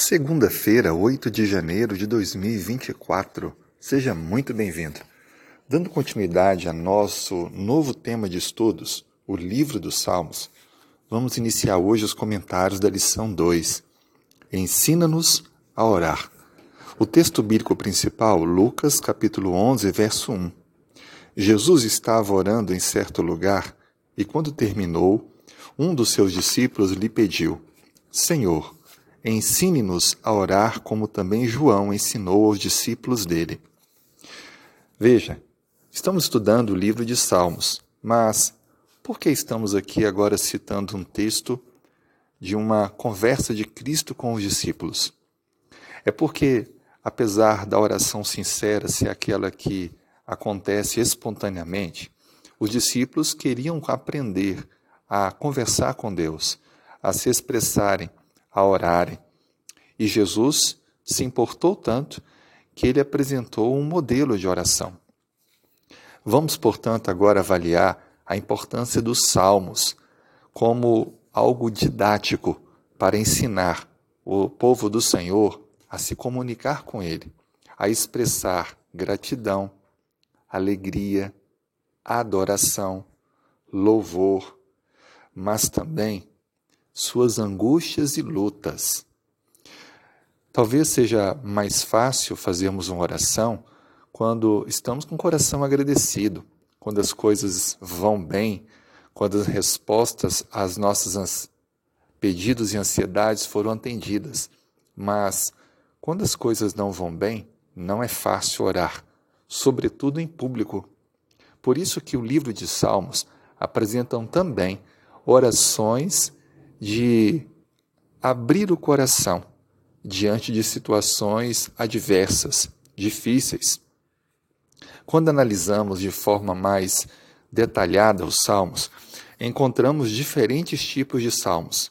Segunda-feira, 8 de janeiro de 2024. Seja muito bem-vindo. Dando continuidade a nosso novo tema de estudos, o Livro dos Salmos, vamos iniciar hoje os comentários da lição 2. Ensina-nos a orar. O texto bíblico principal, Lucas, capítulo 11, verso 1. Jesus estava orando em certo lugar e, quando terminou, um dos seus discípulos lhe pediu: Senhor, Ensine-nos a orar como também João ensinou aos discípulos dele. Veja, estamos estudando o livro de Salmos, mas por que estamos aqui agora citando um texto de uma conversa de Cristo com os discípulos? É porque, apesar da oração sincera ser aquela que acontece espontaneamente, os discípulos queriam aprender a conversar com Deus, a se expressarem a orarem. E Jesus se importou tanto que ele apresentou um modelo de oração. Vamos, portanto, agora avaliar a importância dos salmos como algo didático para ensinar o povo do Senhor a se comunicar com Ele, a expressar gratidão, alegria, adoração, louvor, mas também suas angústias e lutas. Talvez seja mais fácil fazermos uma oração quando estamos com o coração agradecido, quando as coisas vão bem, quando as respostas às nossas pedidos e ansiedades foram atendidas. Mas quando as coisas não vão bem, não é fácil orar, sobretudo em público. Por isso que o livro de Salmos apresentam também orações de abrir o coração diante de situações adversas, difíceis. Quando analisamos de forma mais detalhada os salmos, encontramos diferentes tipos de salmos.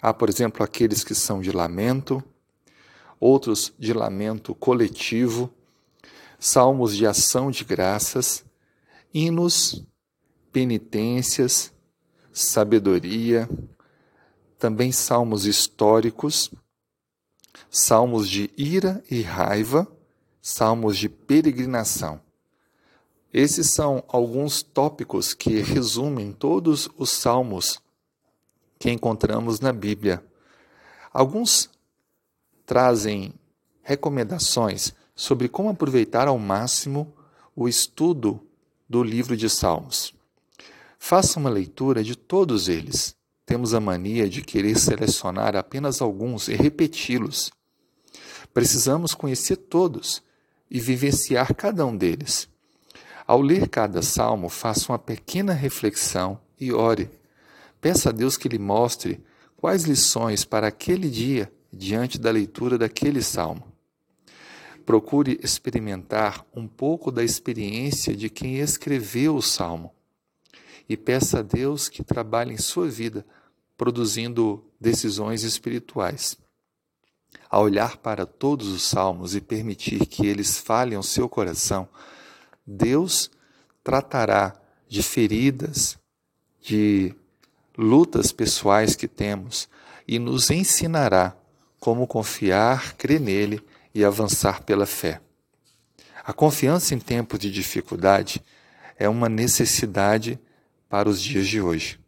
Há, por exemplo, aqueles que são de lamento, outros de lamento coletivo, salmos de ação de graças, hinos, penitências, sabedoria, também salmos históricos, salmos de ira e raiva, salmos de peregrinação. Esses são alguns tópicos que resumem todos os salmos que encontramos na Bíblia. Alguns trazem recomendações sobre como aproveitar ao máximo o estudo do livro de Salmos. Faça uma leitura de todos eles temos a mania de querer selecionar apenas alguns e repeti-los. Precisamos conhecer todos e vivenciar cada um deles. Ao ler cada salmo, faça uma pequena reflexão e ore. Peça a Deus que lhe mostre quais lições para aquele dia diante da leitura daquele salmo. Procure experimentar um pouco da experiência de quem escreveu o salmo e peça a Deus que trabalhe em sua vida produzindo decisões espirituais. Ao olhar para todos os salmos e permitir que eles falem ao seu coração, Deus tratará de feridas, de lutas pessoais que temos e nos ensinará como confiar, crer nele e avançar pela fé. A confiança em tempos de dificuldade é uma necessidade para os dias de hoje.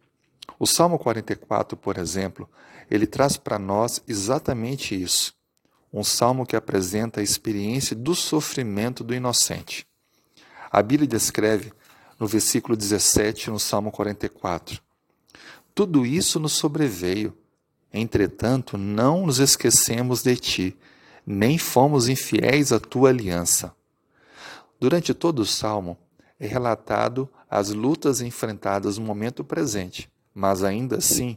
O Salmo 44, por exemplo, ele traz para nós exatamente isso. Um salmo que apresenta a experiência do sofrimento do inocente. A Bíblia descreve no versículo 17, no Salmo 44. Tudo isso nos sobreveio. Entretanto, não nos esquecemos de ti, nem fomos infiéis à tua aliança. Durante todo o salmo é relatado as lutas enfrentadas no momento presente mas ainda assim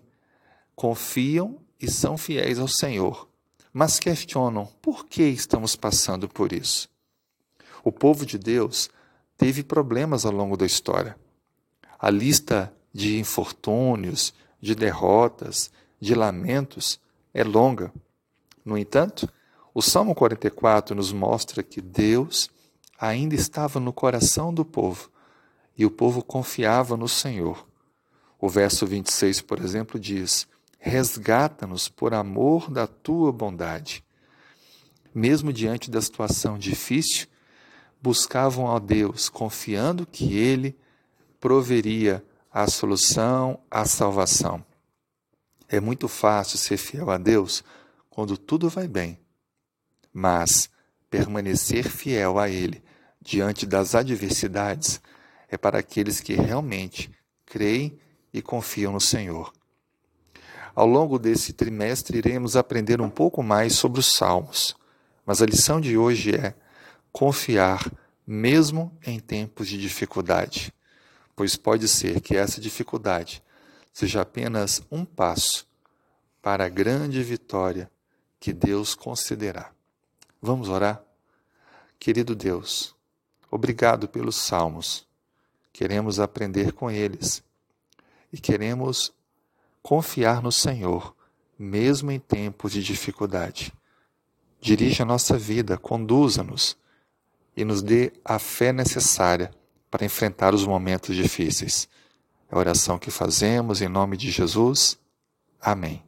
confiam e são fiéis ao Senhor, mas questionam por que estamos passando por isso. O povo de Deus teve problemas ao longo da história. A lista de infortúnios, de derrotas, de lamentos é longa. No entanto, o Salmo 44 nos mostra que Deus ainda estava no coração do povo e o povo confiava no Senhor. O verso 26, por exemplo, diz: resgata-nos por amor da tua bondade. Mesmo diante da situação difícil, buscavam a Deus, confiando que Ele proveria a solução, a salvação. É muito fácil ser fiel a Deus quando tudo vai bem, mas permanecer fiel a Ele diante das adversidades é para aqueles que realmente creem e confiam no Senhor. Ao longo desse trimestre, iremos aprender um pouco mais sobre os Salmos, mas a lição de hoje é confiar mesmo em tempos de dificuldade, pois pode ser que essa dificuldade seja apenas um passo para a grande vitória que Deus concederá. Vamos orar? Querido Deus, obrigado pelos salmos. Queremos aprender com eles e queremos confiar no Senhor, mesmo em tempos de dificuldade. Dirija a nossa vida, conduza-nos e nos dê a fé necessária para enfrentar os momentos difíceis. É a oração que fazemos em nome de Jesus. Amém.